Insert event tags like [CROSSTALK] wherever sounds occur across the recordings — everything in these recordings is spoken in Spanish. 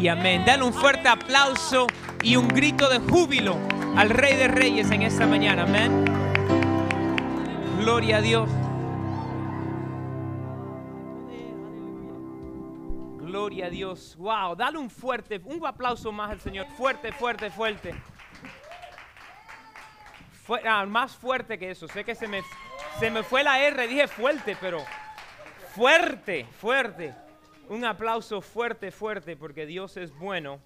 y amén. Dale un fuerte aplauso y un grito de júbilo al Rey de Reyes en esta mañana. Amén. Gloria a Dios. Gloria a Dios. Wow, dale un fuerte, un aplauso más al Señor. Fuerte, fuerte, fuerte. Ah, más fuerte que eso. Sé que se me, se me fue la R, dije fuerte, pero fuerte, fuerte. Un aplauso fuerte, fuerte, porque Dios es bueno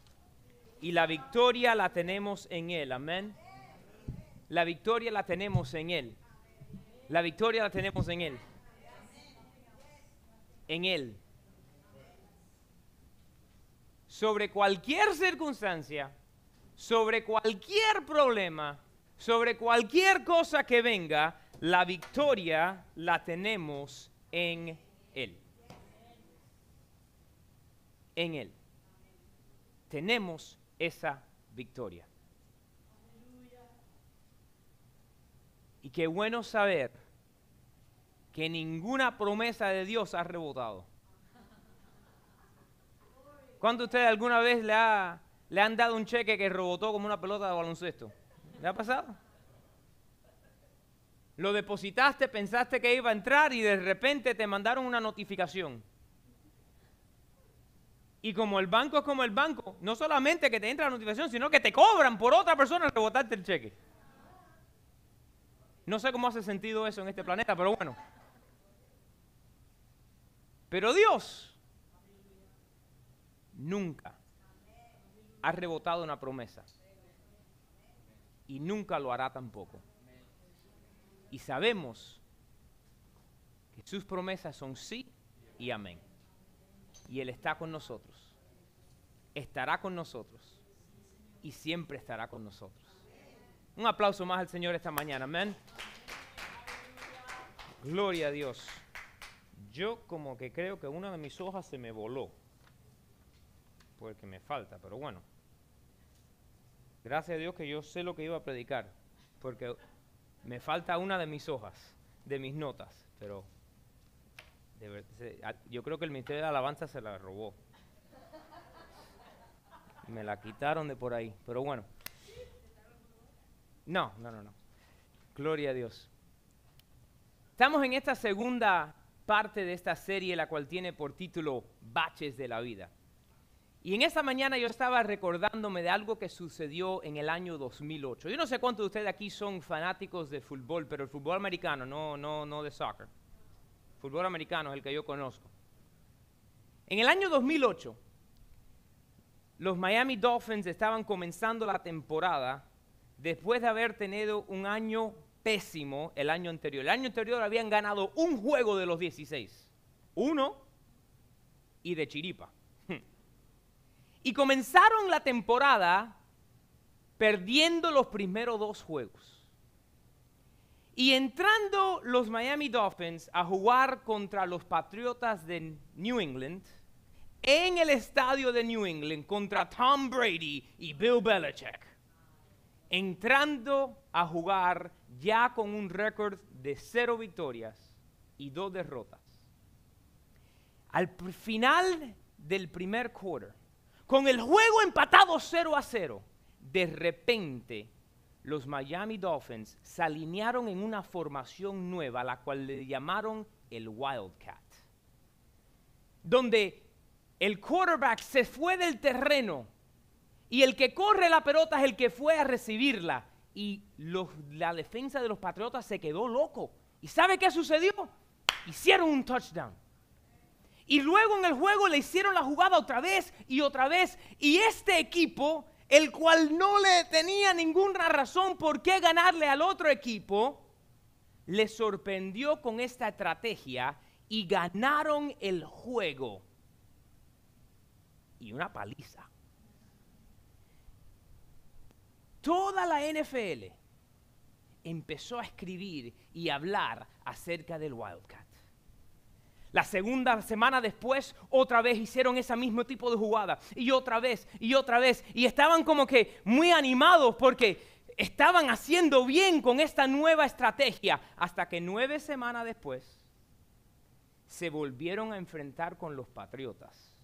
y la victoria la tenemos en Él. Amén. La victoria la tenemos en Él. La victoria la tenemos en Él. En Él. Sobre cualquier circunstancia, sobre cualquier problema, sobre cualquier cosa que venga, la victoria la tenemos en Él. En Él. Tenemos esa victoria. Y qué bueno saber que ninguna promesa de Dios ha rebotado. ¿Cuánto ustedes alguna vez le, ha, le han dado un cheque que rebotó como una pelota de baloncesto? ¿Le ha pasado? Lo depositaste, pensaste que iba a entrar y de repente te mandaron una notificación. Y como el banco es como el banco, no solamente que te entra la notificación, sino que te cobran por otra persona rebotarte el cheque. No sé cómo hace sentido eso en este planeta, pero bueno. Pero Dios nunca ha rebotado una promesa y nunca lo hará tampoco. Y sabemos que sus promesas son sí y amén. Y Él está con nosotros. Estará con nosotros. Y siempre estará con nosotros. Un aplauso más al Señor esta mañana. Amén. Gloria a Dios. Yo como que creo que una de mis hojas se me voló. Porque me falta, pero bueno. Gracias a Dios que yo sé lo que iba a predicar, porque me falta una de mis hojas, de mis notas, pero yo creo que el Ministerio de Alabanza se la robó. Me la quitaron de por ahí, pero bueno. No, no, no, no. Gloria a Dios. Estamos en esta segunda parte de esta serie, la cual tiene por título Baches de la Vida. Y en esta mañana yo estaba recordándome de algo que sucedió en el año 2008. Yo no sé cuántos de ustedes aquí son fanáticos de fútbol, pero el fútbol americano, no, no, no de soccer. Fútbol americano es el que yo conozco. En el año 2008, los Miami Dolphins estaban comenzando la temporada después de haber tenido un año pésimo el año anterior. El año anterior habían ganado un juego de los 16. Uno y de chiripa. [LAUGHS] Y comenzaron la temporada perdiendo los primeros dos juegos. Y entrando los Miami Dolphins a jugar contra los Patriotas de New England, en el estadio de New England contra Tom Brady y Bill Belichick, entrando a jugar ya con un récord de cero victorias y dos derrotas. Al final del primer quarter, con el juego empatado 0 a 0, de repente los Miami Dolphins se alinearon en una formación nueva, la cual le llamaron el Wildcat, donde el quarterback se fue del terreno y el que corre la pelota es el que fue a recibirla. Y la defensa de los Patriotas se quedó loco. ¿Y sabe qué sucedió? Hicieron un touchdown. Y luego en el juego le hicieron la jugada otra vez y otra vez. Y este equipo, el cual no le tenía ninguna razón por qué ganarle al otro equipo, le sorprendió con esta estrategia y ganaron el juego. Y una paliza. Toda la NFL empezó a escribir y hablar acerca del Wildcat. La segunda semana después, otra vez hicieron ese mismo tipo de jugada. Y otra vez, y otra vez. Y estaban como que muy animados porque estaban haciendo bien con esta nueva estrategia. Hasta que nueve semanas después se volvieron a enfrentar con los patriotas.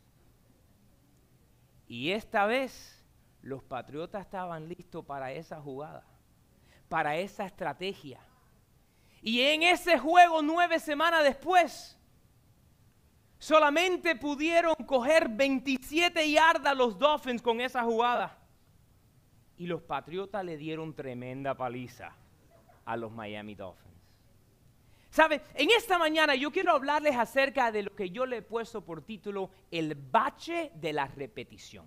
Y esta vez los patriotas estaban listos para esa jugada, para esa estrategia. Y en ese juego, nueve semanas después, solamente pudieron coger 27 yardas los Dolphins con esa jugada. Y los Patriotas le dieron tremenda paliza a los Miami Dolphins. ¿Sabe? En esta mañana yo quiero hablarles acerca de lo que yo le he puesto por título el bache de la repetición.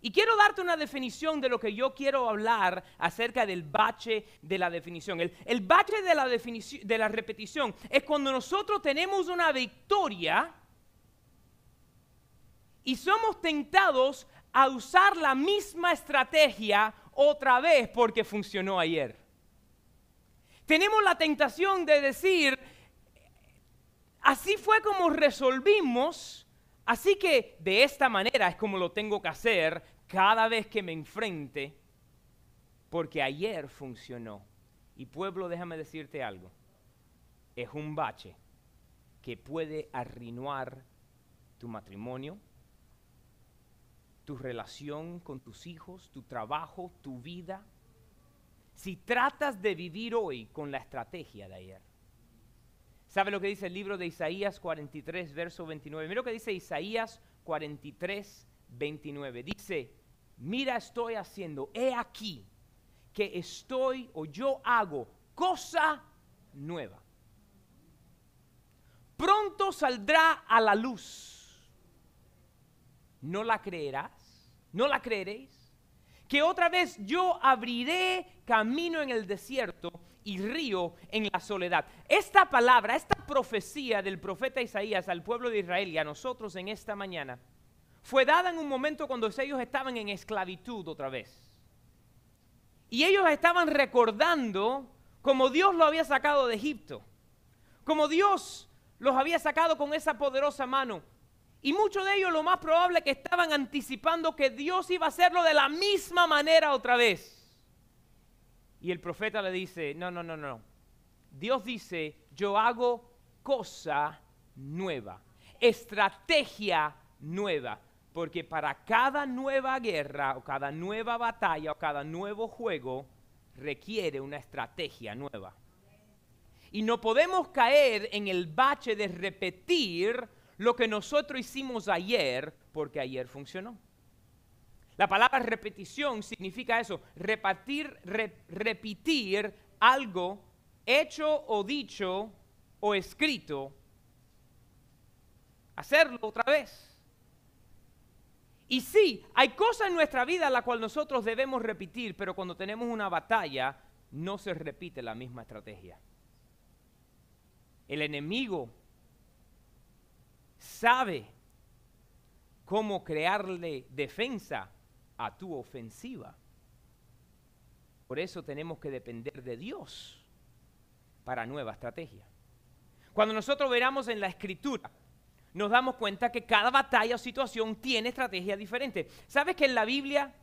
Y quiero darte una definición de lo que yo quiero hablar acerca del bache de la definición. El, bache de la, de la repetición es cuando nosotros tenemos una victoria y somos tentados a usar la misma estrategia otra vez porque funcionó ayer. Tenemos la tentación de decir, así fue como resolvimos, así que de esta manera es como lo tengo que hacer, cada vez que me enfrente, porque ayer funcionó. Y pueblo, déjame decirte algo, es un bache que puede arruinar tu matrimonio, tu relación con tus hijos, tu trabajo, tu vida, si tratas de vivir hoy con la estrategia de ayer. ¿Sabe lo que dice el libro de Isaías 43, verso 29? Mira lo que dice Isaías 43, 29. Dice, mira estoy haciendo, he aquí que estoy o yo hago cosa nueva. Pronto saldrá a la luz. ¿No la creerás? ¿No la creeréis? Que otra vez yo abriré camino en el desierto y río en la soledad. Esta palabra, esta profecía del profeta Isaías al pueblo de Israel y a nosotros en esta mañana, fue dada en un momento cuando ellos estaban en esclavitud otra vez. Y ellos estaban recordando como Dios lo había sacado de Egipto, como Dios los había sacado con esa poderosa mano. Y muchos de ellos lo más probable que estaban anticipando que Dios iba a hacerlo de la misma manera otra vez. Y el profeta le dice, no, no, no, no. Dios dice, yo hago cosa nueva, estrategia nueva porque para cada nueva guerra o cada nueva batalla o cada nuevo juego requiere una estrategia nueva. Y no podemos caer en el bache de repetir lo que nosotros hicimos ayer porque ayer funcionó. La palabra repetición significa eso, repetir, repetir algo hecho o dicho o escrito, hacerlo otra vez. Y sí, hay cosas en nuestra vida a las cuales nosotros debemos repetir, pero cuando tenemos una batalla no se repite la misma estrategia. El enemigo sabe cómo crearle defensa a tu ofensiva. Por eso tenemos que depender de Dios para nueva estrategia. Cuando nosotros veramos en la escritura nos damos cuenta que cada batalla o situación tiene estrategia diferente. ¿Sabes que en la Biblia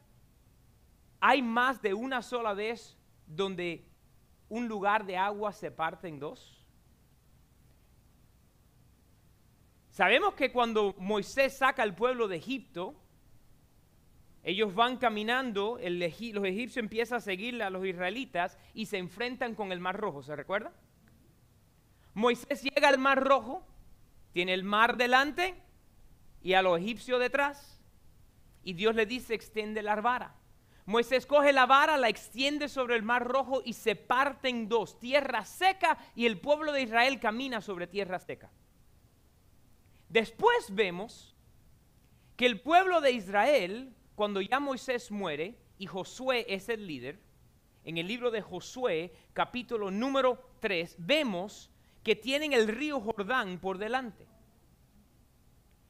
hay más de una sola vez donde un lugar de agua se parte en dos? Sabemos que cuando Moisés saca al pueblo de Egipto, ellos van caminando, los egipcios empiezan a seguir a los israelitas y se enfrentan con el Mar Rojo, ¿se recuerda? Moisés llega al Mar Rojo tiene el mar delante y a los egipcios detrás. Y Dios le dice, extiende la vara. Moisés coge la vara, la extiende sobre el mar rojo y se parte en dos, tierra seca y el pueblo de Israel camina sobre tierra seca. Después vemos que el pueblo de Israel, cuando ya Moisés muere y Josué es el líder, en el libro de Josué, capítulo número 3, vemos que tienen el río Jordán por delante.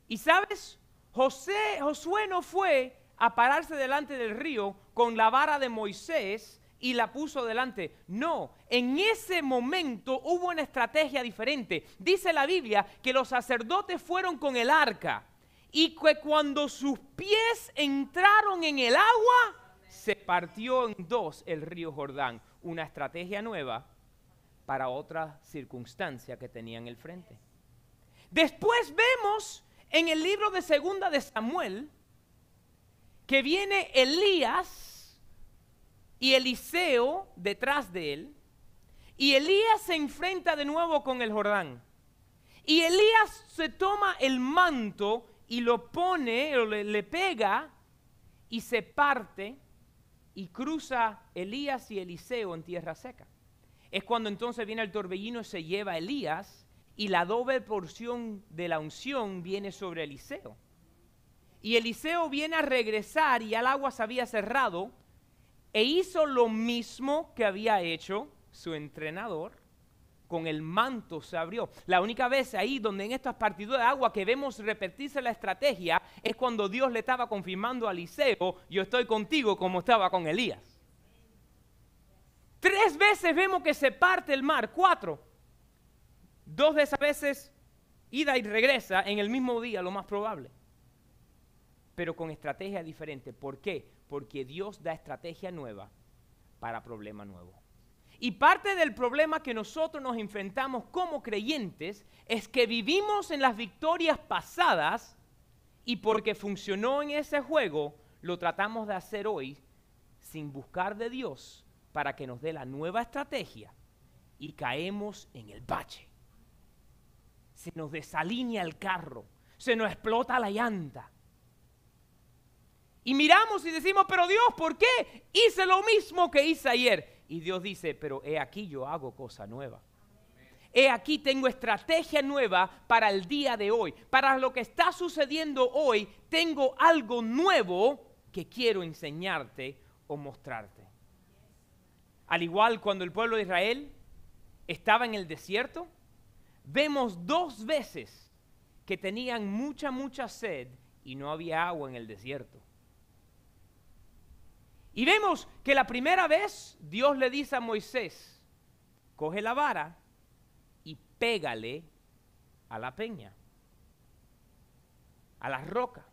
Y sabes, José, Josué no fue a pararse delante del río con la vara de Moisés y la puso delante. No, en ese momento hubo una estrategia diferente. Dice la Biblia que los sacerdotes fueron con el arca y que cuando sus pies entraron en el agua, se partió en dos el río Jordán. Una estrategia nueva para otra circunstancia que tenían el frente. Después vemos en el libro de Segunda de Samuel, que viene Elías y Eliseo detrás de él, y Elías se enfrenta de nuevo con el Jordán. Y Elías se toma el manto y lo pone, o le, pega, y se parte y cruza Elías y Eliseo en tierra seca. Es cuando entonces viene el torbellino y se lleva Elías y la doble porción de la unción viene sobre Eliseo. Y Eliseo viene a regresar y el agua se había cerrado e hizo lo mismo que había hecho su entrenador. Con el manto se abrió. La única vez ahí donde en estas partidas de agua que vemos repetirse la estrategia es cuando Dios le estaba confirmando a Eliseo, yo estoy contigo como estaba con Elías. Tres veces vemos que se parte el mar, cuatro. Dos de esas veces ida y regresa en el mismo día, lo más probable. Pero con estrategia diferente. ¿Por qué? Porque Dios da estrategia nueva para problema nuevo. Y parte del problema que nosotros nos enfrentamos como creyentes es que vivimos en las victorias pasadas y porque funcionó en ese juego, lo tratamos de hacer hoy sin buscar de Dios para que nos dé la nueva estrategia y caemos en el bache. Se nos desalinea el carro, se nos explota la llanta. Y miramos y decimos, pero Dios, ¿por qué hice lo mismo que hice ayer? Y Dios dice, pero he aquí yo hago cosa nueva. He aquí tengo estrategia nueva para el día de hoy. Para lo que está sucediendo hoy, tengo algo nuevo que quiero enseñarte o mostrarte. Al igual cuando el pueblo de Israel estaba en el desierto, vemos dos veces que tenían mucha, mucha sed y no había agua en el desierto. Y vemos que la primera vez Dios le dice a Moisés, coge la vara y pégale a la peña, a la roca.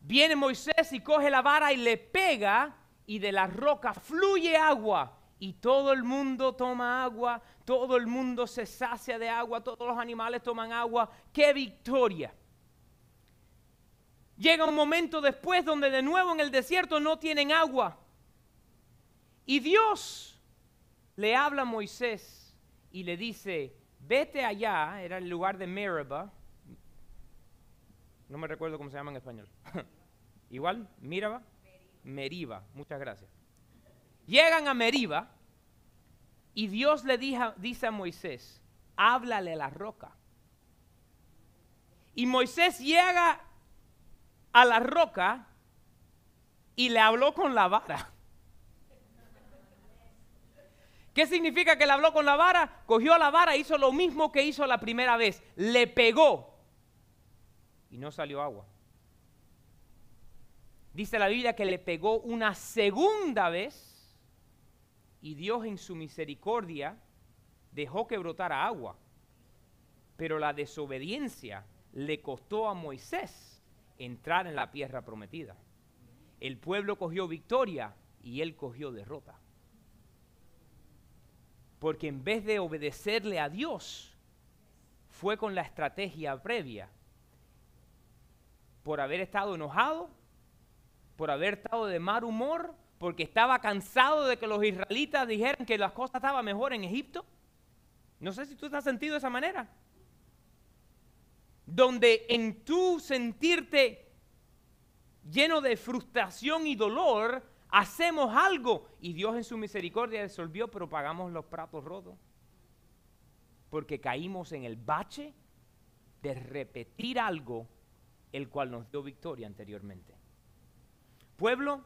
Viene Moisés y coge la vara y le pega y de la roca fluye agua y todo el mundo toma agua, todo el mundo se sacia de agua, todos los animales toman agua. ¡Qué victoria! Llega un momento después donde de nuevo en el desierto no tienen agua. Y Dios le habla a Moisés y le dice, vete allá, era el lugar de Meribah. No me recuerdo cómo se llama en español. [LAUGHS] Igual, Miraba, Meriba, muchas gracias. Llegan a Meriba y Dios le dice a Moisés, háblale a la roca. Y Moisés llega a la roca y le habló con la vara. ¿Qué significa que le habló con la vara? Cogió la vara, hizo lo mismo que hizo la primera vez. Le pegó y no salió agua. Dice la Biblia que le pegó una segunda vez y Dios en su misericordia dejó que brotara agua. Pero la desobediencia le costó a Moisés entrar en la tierra prometida. El pueblo cogió victoria y él cogió derrota. Porque en vez de obedecerle a Dios, fue con la estrategia previa. Por haber estado enojado, por haber estado de mal humor, porque estaba cansado de que los israelitas dijeran que las cosas estaban mejor en Egipto. No sé si tú te has sentido de esa manera donde en tu sentirte lleno de frustración y dolor, hacemos algo y Dios en su misericordia resolvió, pero pagamos los pratos rotos. Porque caímos en el bache de repetir algo el cual nos dio victoria anteriormente. Pueblo,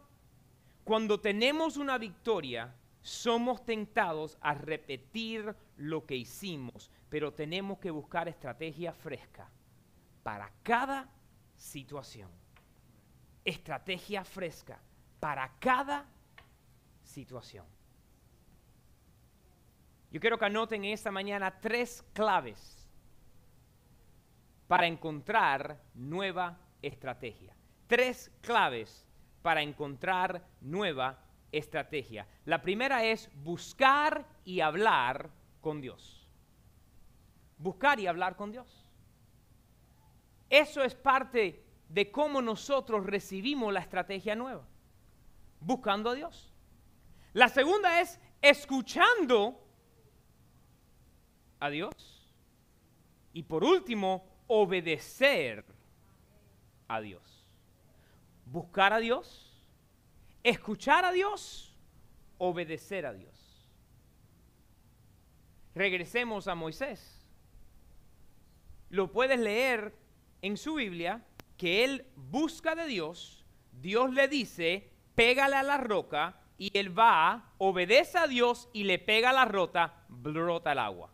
cuando tenemos una victoria, somos tentados a repetir lo que hicimos, pero tenemos que buscar estrategia fresca para cada situación. Estrategia fresca para cada situación. Yo quiero que anoten esta mañana tres claves para encontrar nueva estrategia. Tres claves para encontrar nueva estrategia. La primera es buscar y hablar con Dios. Buscar y hablar con Dios. Eso es parte de cómo nosotros recibimos la estrategia nueva, buscando a Dios. La segunda es escuchando a Dios. Y por último, obedecer a Dios. Buscar a Dios, escuchar a Dios, obedecer a Dios. Regresemos a Moisés. Lo puedes leer en su Biblia que él busca de Dios, Dios le dice, pégale a la roca y él va, obedece a Dios y le pega a la rota, brota el agua.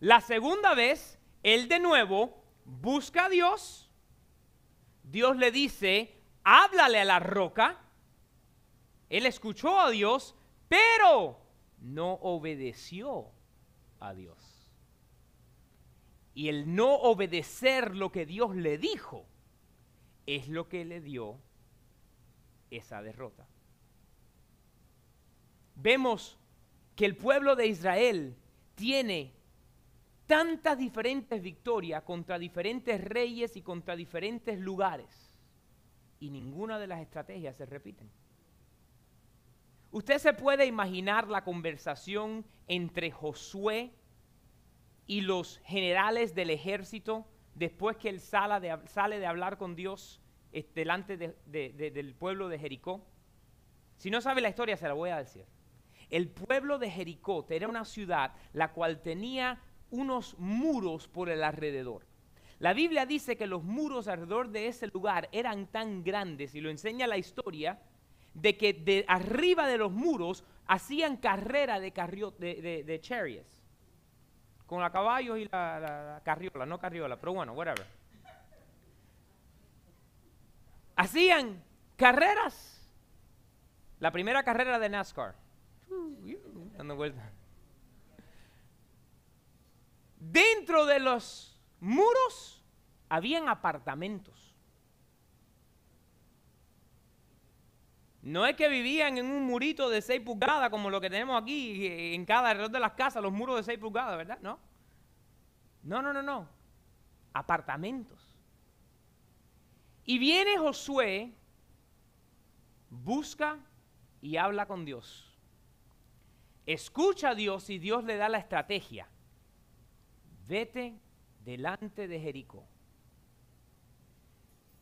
La segunda vez, él de nuevo busca a Dios, Dios le dice, háblale a la roca, él escuchó a Dios, pero no obedeció a Dios. Y el no obedecer lo que Dios le dijo es lo que le dio esa derrota. Vemos que el pueblo de Israel tiene tantas diferentes victorias contra diferentes reyes y contra diferentes lugares y ninguna de las estrategias se repiten. Usted se puede imaginar la conversación entre Josué y los generales del ejército después que él sale de, de hablar con Dios este, delante del pueblo de Jericó. Si no sabe la historia, se la voy a decir. El pueblo de Jericó era una ciudad la cual tenía unos muros por el alrededor. La Biblia dice que los muros alrededor de ese lugar eran tan grandes, y lo enseña la historia, de que de arriba de los muros hacían carrera de, de, chariots, con la caballos y la, la, carriola, no carriola, pero bueno, whatever. Hacían carreras. La primera carrera de NASCAR. Dando vuelta. Dentro de los muros habían apartamentos. No es que vivían en un murito de 6 pulgadas como lo que tenemos aquí en cada alrededor de las casas, los muros de 6 pulgadas, ¿verdad? No. No, no, no, no. Apartamentos. Y viene Josué, busca y habla con Dios. Escucha a Dios y Dios le da la estrategia vete delante de Jericó.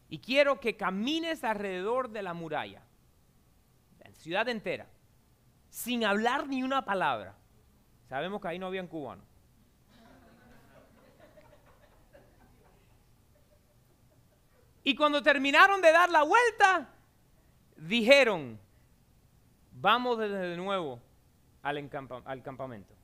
Y quiero que camines alrededor de la muralla, la ciudad entera, sin hablar ni una palabra. Sabemos que ahí no habían cubanos. Y cuando terminaron de dar la vuelta, dijeron, vamos de nuevo al, al campamento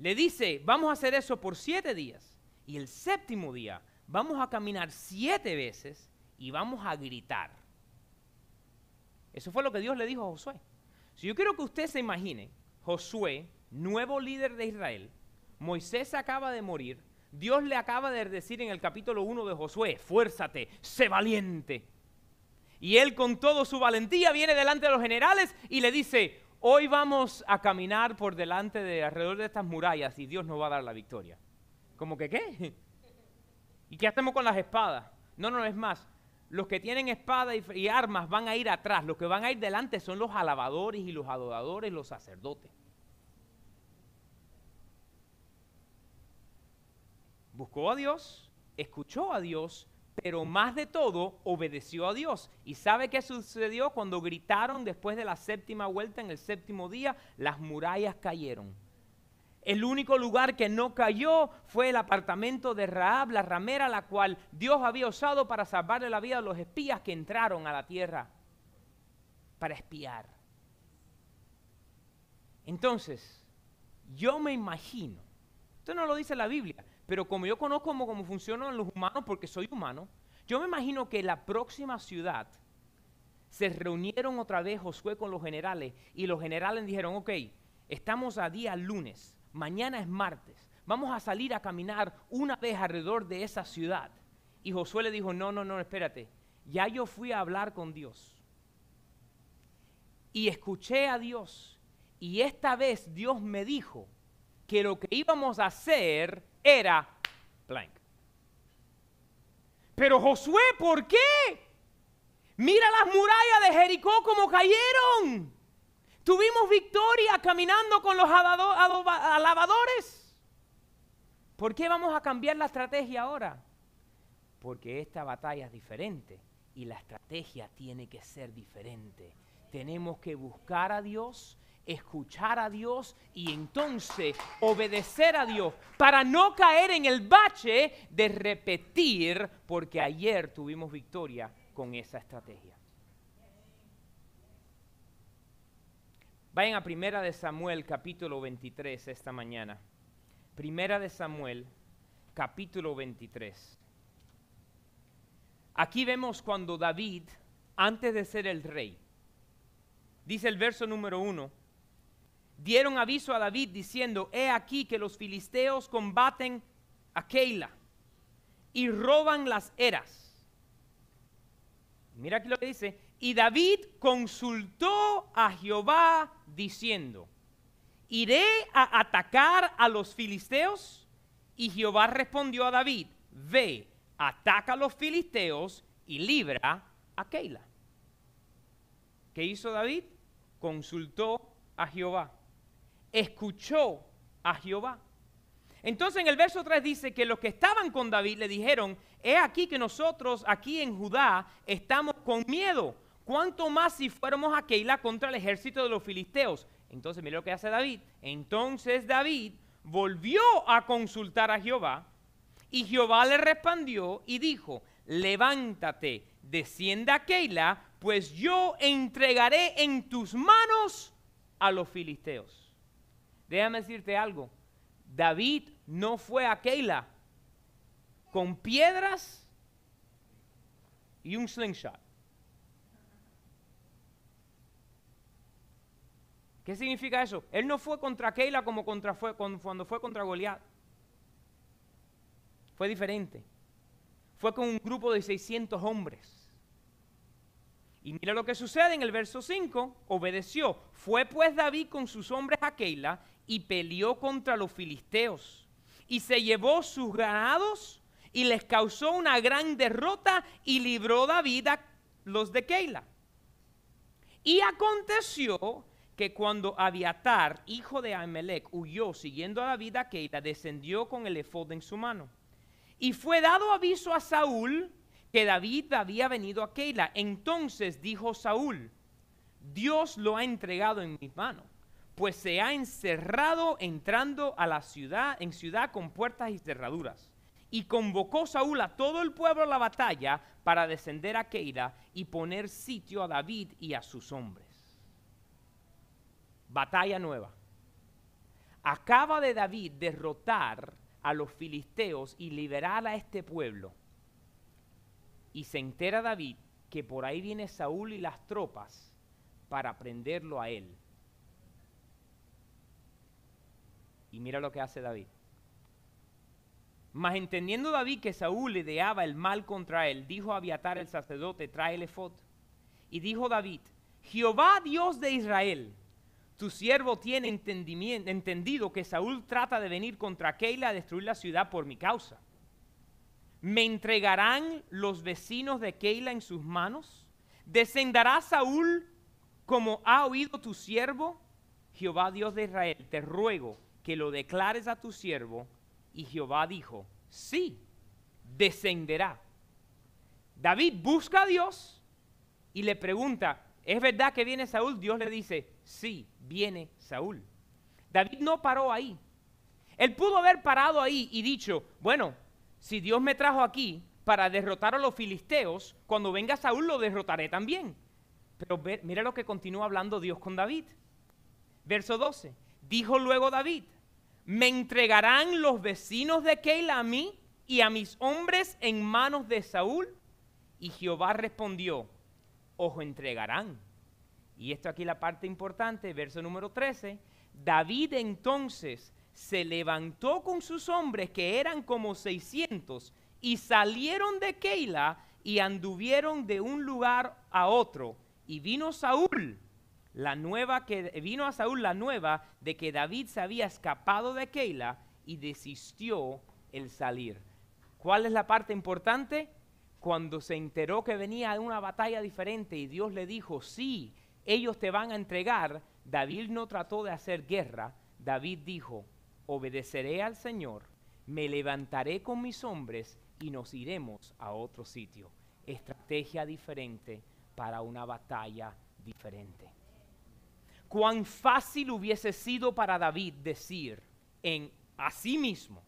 le dice, vamos a hacer eso por siete días. Y el séptimo día vamos a caminar siete veces y vamos a gritar. Eso fue lo que Dios le dijo a Josué. Si yo quiero que usted se imagine, Josué, nuevo líder de Israel, Moisés acaba de morir, Dios le acaba de decir en el capítulo 1 de Josué, fuérzate, sé valiente. Y él con toda su valentía viene delante de los generales y le dice, hoy vamos a caminar por delante de alrededor de estas murallas y Dios nos va a dar la victoria. ¿Cómo que qué? [LAUGHS] ¿Y qué hacemos con las espadas? No, no, es más. Los que tienen espada y, armas van a ir atrás. Los que van a ir delante son los alabadores y los adoradores, los sacerdotes. Buscó a Dios, escuchó a Dios pero más de todo obedeció a Dios. ¿Y sabe qué sucedió cuando gritaron después de la séptima vuelta en el séptimo día? Las murallas cayeron. El único lugar que no cayó fue el apartamento de Raab, la ramera, la cual Dios había usado para salvarle la vida a los espías que entraron a la tierra para espiar. Entonces, yo me imagino, esto no lo dice la Biblia, pero como yo conozco cómo, funcionan los humanos, porque soy humano, yo me imagino que la próxima ciudad se reunieron otra vez Josué con los generales y los generales dijeron, ok, estamos a día lunes, mañana es martes, vamos a salir a caminar una vez alrededor de esa ciudad. Y Josué le dijo, no, no, no, espérate, ya yo fui a hablar con Dios y escuché a Dios y esta vez Dios me dijo que lo que íbamos a hacer era blank. Pero Josué, ¿por qué? Mira las murallas de Jericó como cayeron. Tuvimos victoria caminando con los alabadores. ¿Por qué vamos a cambiar la estrategia ahora? Porque esta batalla es diferente y la estrategia tiene que ser diferente. Tenemos que buscar a Dios, escuchar a Dios y entonces obedecer a Dios para no caer en el bache de repetir porque ayer tuvimos victoria con esa estrategia. Vayan a Primera de Samuel capítulo 23 esta mañana. Primera de Samuel capítulo 23. Aquí vemos cuando David, antes de ser el rey, dice el verso número uno, dieron aviso a David diciendo, he aquí que los filisteos combaten a Keila y roban las eras Mira aquí lo que dice. Y David consultó a Jehová diciendo, ¿iré a atacar a los filisteos? Y Jehová respondió a David, ve, ataca a los filisteos y libra a Keila. ¿Qué hizo David? Consultó a Jehová, escuchó a Jehová. Entonces en el verso 3 dice que los que estaban con David le dijeron, he aquí que nosotros aquí en Judá estamos con miedo. ¿Cuánto más si fuéramos a Keila contra el ejército de los filisteos? Entonces mira lo que hace David. Entonces David volvió a consultar a Jehová y Jehová le respondió y dijo, levántate, descienda a Keila, pues yo entregaré en tus manos a los filisteos. Déjame decirte algo. David no fue a Keila con piedras y un slingshot. ¿Qué significa eso? Él no fue contra Keila como contra fue, cuando fue contra Goliat. Fue diferente. Fue con un grupo de 600 hombres. Y mira lo que sucede en el verso 5. Obedeció. Fue pues David con sus hombres a Keila y peleó contra los filisteos. Y se llevó sus ganados y les causó una gran derrota y libró David a los de Keila. Y aconteció que cuando Abiatar, hijo de Amelec, huyó siguiendo a David a Keila, descendió con el efod en su mano. Y fue dado aviso a Saúl que David había venido a Keila. Entonces dijo Saúl, Dios lo ha entregado en mis manos pues se ha encerrado entrando a la ciudad, en ciudad con puertas y cerraduras. Y convocó Saúl a todo el pueblo a la batalla para descender a Keira y poner sitio a David y a sus hombres. Batalla nueva. Acaba de David derrotar a los filisteos y liberar a este pueblo. Y se entera David que por ahí viene Saúl y las tropas para prenderlo a él Y mira lo que hace David. Mas entendiendo David que Saúl ideaba el mal contra él, dijo a Abiatar el sacerdote, tráele efod. Y dijo David, Jehová Dios de Israel, tu siervo tiene entendido que Saúl trata de venir contra Keila a destruir la ciudad por mi causa. ¿Me entregarán los vecinos de Keila en sus manos? ¿Descenderá Saúl como ha oído tu siervo? Jehová Dios de Israel, te ruego que lo declares a tu siervo. Y Jehová dijo, sí, descenderá. David busca a Dios y le pregunta, ¿es verdad que viene Saúl? Dios le dice, sí, viene Saúl. David no paró ahí. Él pudo haber parado ahí y dicho, bueno, si Dios me trajo aquí para derrotar a los filisteos, cuando venga Saúl lo derrotaré también. Pero mira lo que continúa hablando Dios con David. Verso 12. Dijo luego David, me entregarán los vecinos de Keila a mí y a mis hombres en manos de Saúl. Y Jehová respondió, os entregarán. Y esto aquí la parte importante, verso número 13. David entonces se levantó con sus hombres, que eran como 600, y salieron de Keila y anduvieron de un lugar a otro. Y vino Saúl la nueva que vino a Saúl la nueva de que David se había escapado de Keila y desistió el salir. ¿Cuál es la parte importante? cuando se enteró que venía una batalla diferente y Dios le dijo, sí, ellos te van a entregar, David no trató de hacer guerra, David dijo, obedeceré al Señor, me levantaré con mis hombres y nos iremos a otro sitio. Estrategia diferente para una batalla diferente. Cuán fácil hubiese sido para David decir en a sí mismo,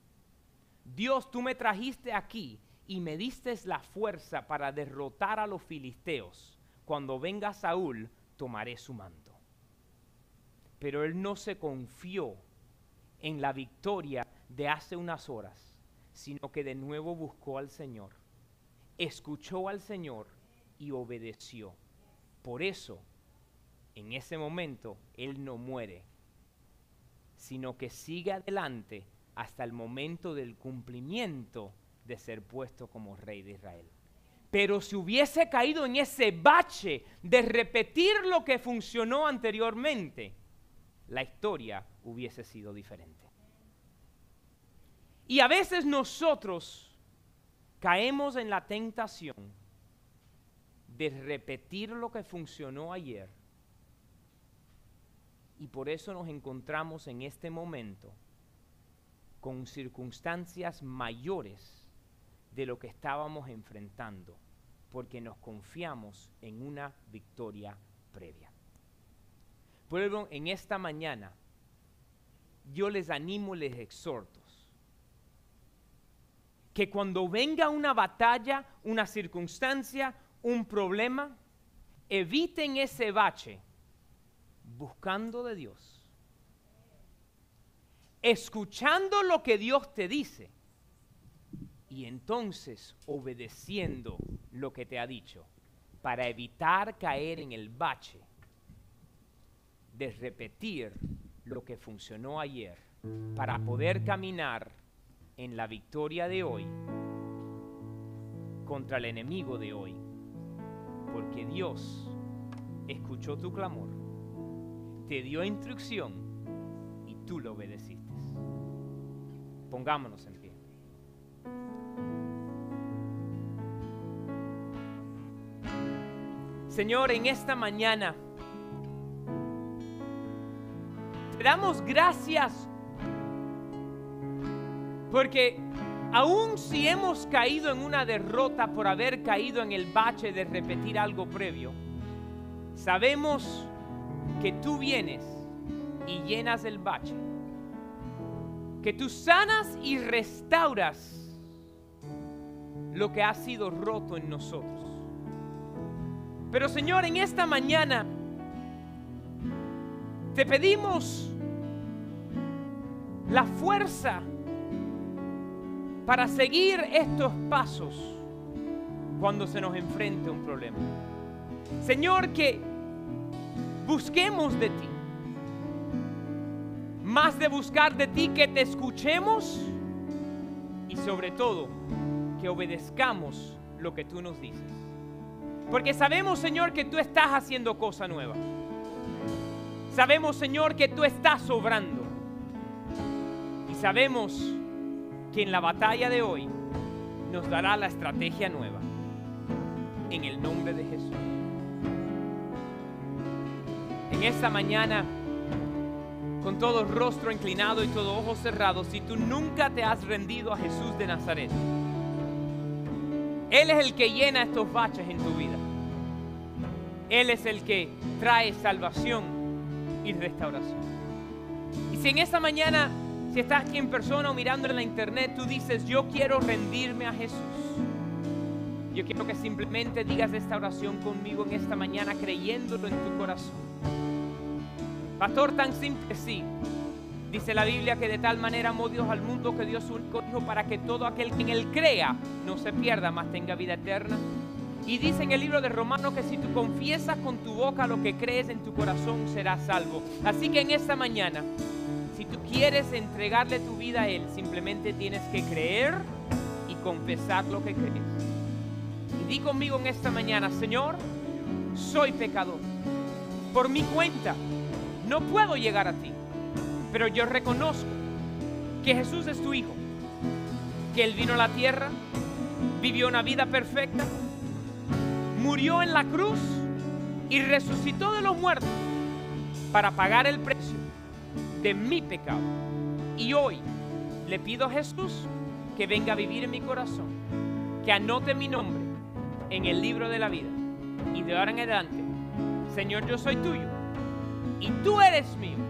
Dios, tú me trajiste aquí y me diste la fuerza para derrotar a los filisteos. Cuando venga Saúl, tomaré su manto. Pero él no se confió en la victoria de hace unas horas, sino que de nuevo buscó al Señor, escuchó al Señor y obedeció. Por eso, en ese momento, él no muere, sino que sigue adelante hasta el momento del cumplimiento de ser puesto como rey de Israel. Pero si hubiese caído en ese bache de repetir lo que funcionó anteriormente, la historia hubiese sido diferente. Y a veces nosotros caemos en la tentación de repetir lo que funcionó ayer. Y por eso nos encontramos en este momento con circunstancias mayores de lo que estábamos enfrentando, porque nos confiamos en una victoria previa. Pueblo, en esta mañana yo les animo, les exhorto, que cuando venga una batalla, una circunstancia, un problema, eviten ese bache buscando de Dios, escuchando lo que Dios te dice y entonces obedeciendo lo que te ha dicho para evitar caer en el bache de repetir lo que funcionó ayer para poder caminar en la victoria de hoy contra el enemigo de hoy. Porque Dios escuchó tu clamor, te dio instrucción y tú lo obedeciste. Pongámonos en Señor, en esta mañana te damos gracias porque aun si hemos caído en una derrota por haber caído en el bache de repetir algo previo, sabemos que tú vienes y llenas el bache. Que tú sanas y restauras lo que ha sido roto en nosotros. Pero Señor, en esta mañana te pedimos la fuerza para seguir estos pasos cuando se nos enfrente un problema. Señor, que busquemos de ti. Más de buscar de ti, que te escuchemos y sobre todo que obedezcamos lo que tú nos dices. Porque sabemos, Señor, que tú estás haciendo cosa nueva. Sabemos, Señor, que tú estás obrando. Y sabemos que en la batalla de hoy nos dará la estrategia nueva. En el nombre de Jesús. En esta mañana, con todo rostro inclinado y todo ojo cerrado, si tú nunca te has rendido a Jesús de Nazaret, Él es el que llena estos baches en tu vida. Él es el que trae salvación y restauración. Y si en esta mañana si estás aquí en persona o mirando en la internet, tú dices, yo quiero rendirme a Jesús. Yo quiero que simplemente digas esta oración conmigo en esta mañana creyéndolo en tu corazón. Pastor, tan simple sí. Dice la Biblia que de tal manera amó Dios al mundo que Dios su único Hijo para que todo aquel que en él crea no se pierda, mas tenga vida eterna. Y dice en el libro de Romanos que si tú confiesas con tu boca lo que crees en tu corazón serás salvo. Así que en esta mañana si tú quieres entregarle tu vida a Él, simplemente tienes que creer y confesar lo que crees. Y di conmigo en esta mañana, Señor, soy pecador. Por mi cuenta, no puedo llegar a ti. Pero yo reconozco que Jesús es tu Hijo, que Él vino a la tierra, vivió una vida perfecta, murió en la cruz y resucitó de los muertos para pagar el precio de mi pecado. Y hoy le pido a Jesús que venga a vivir en mi corazón, que anote mi nombre en el libro de la vida. Y de ahora en adelante, Señor, yo soy tuyo y tú eres mío.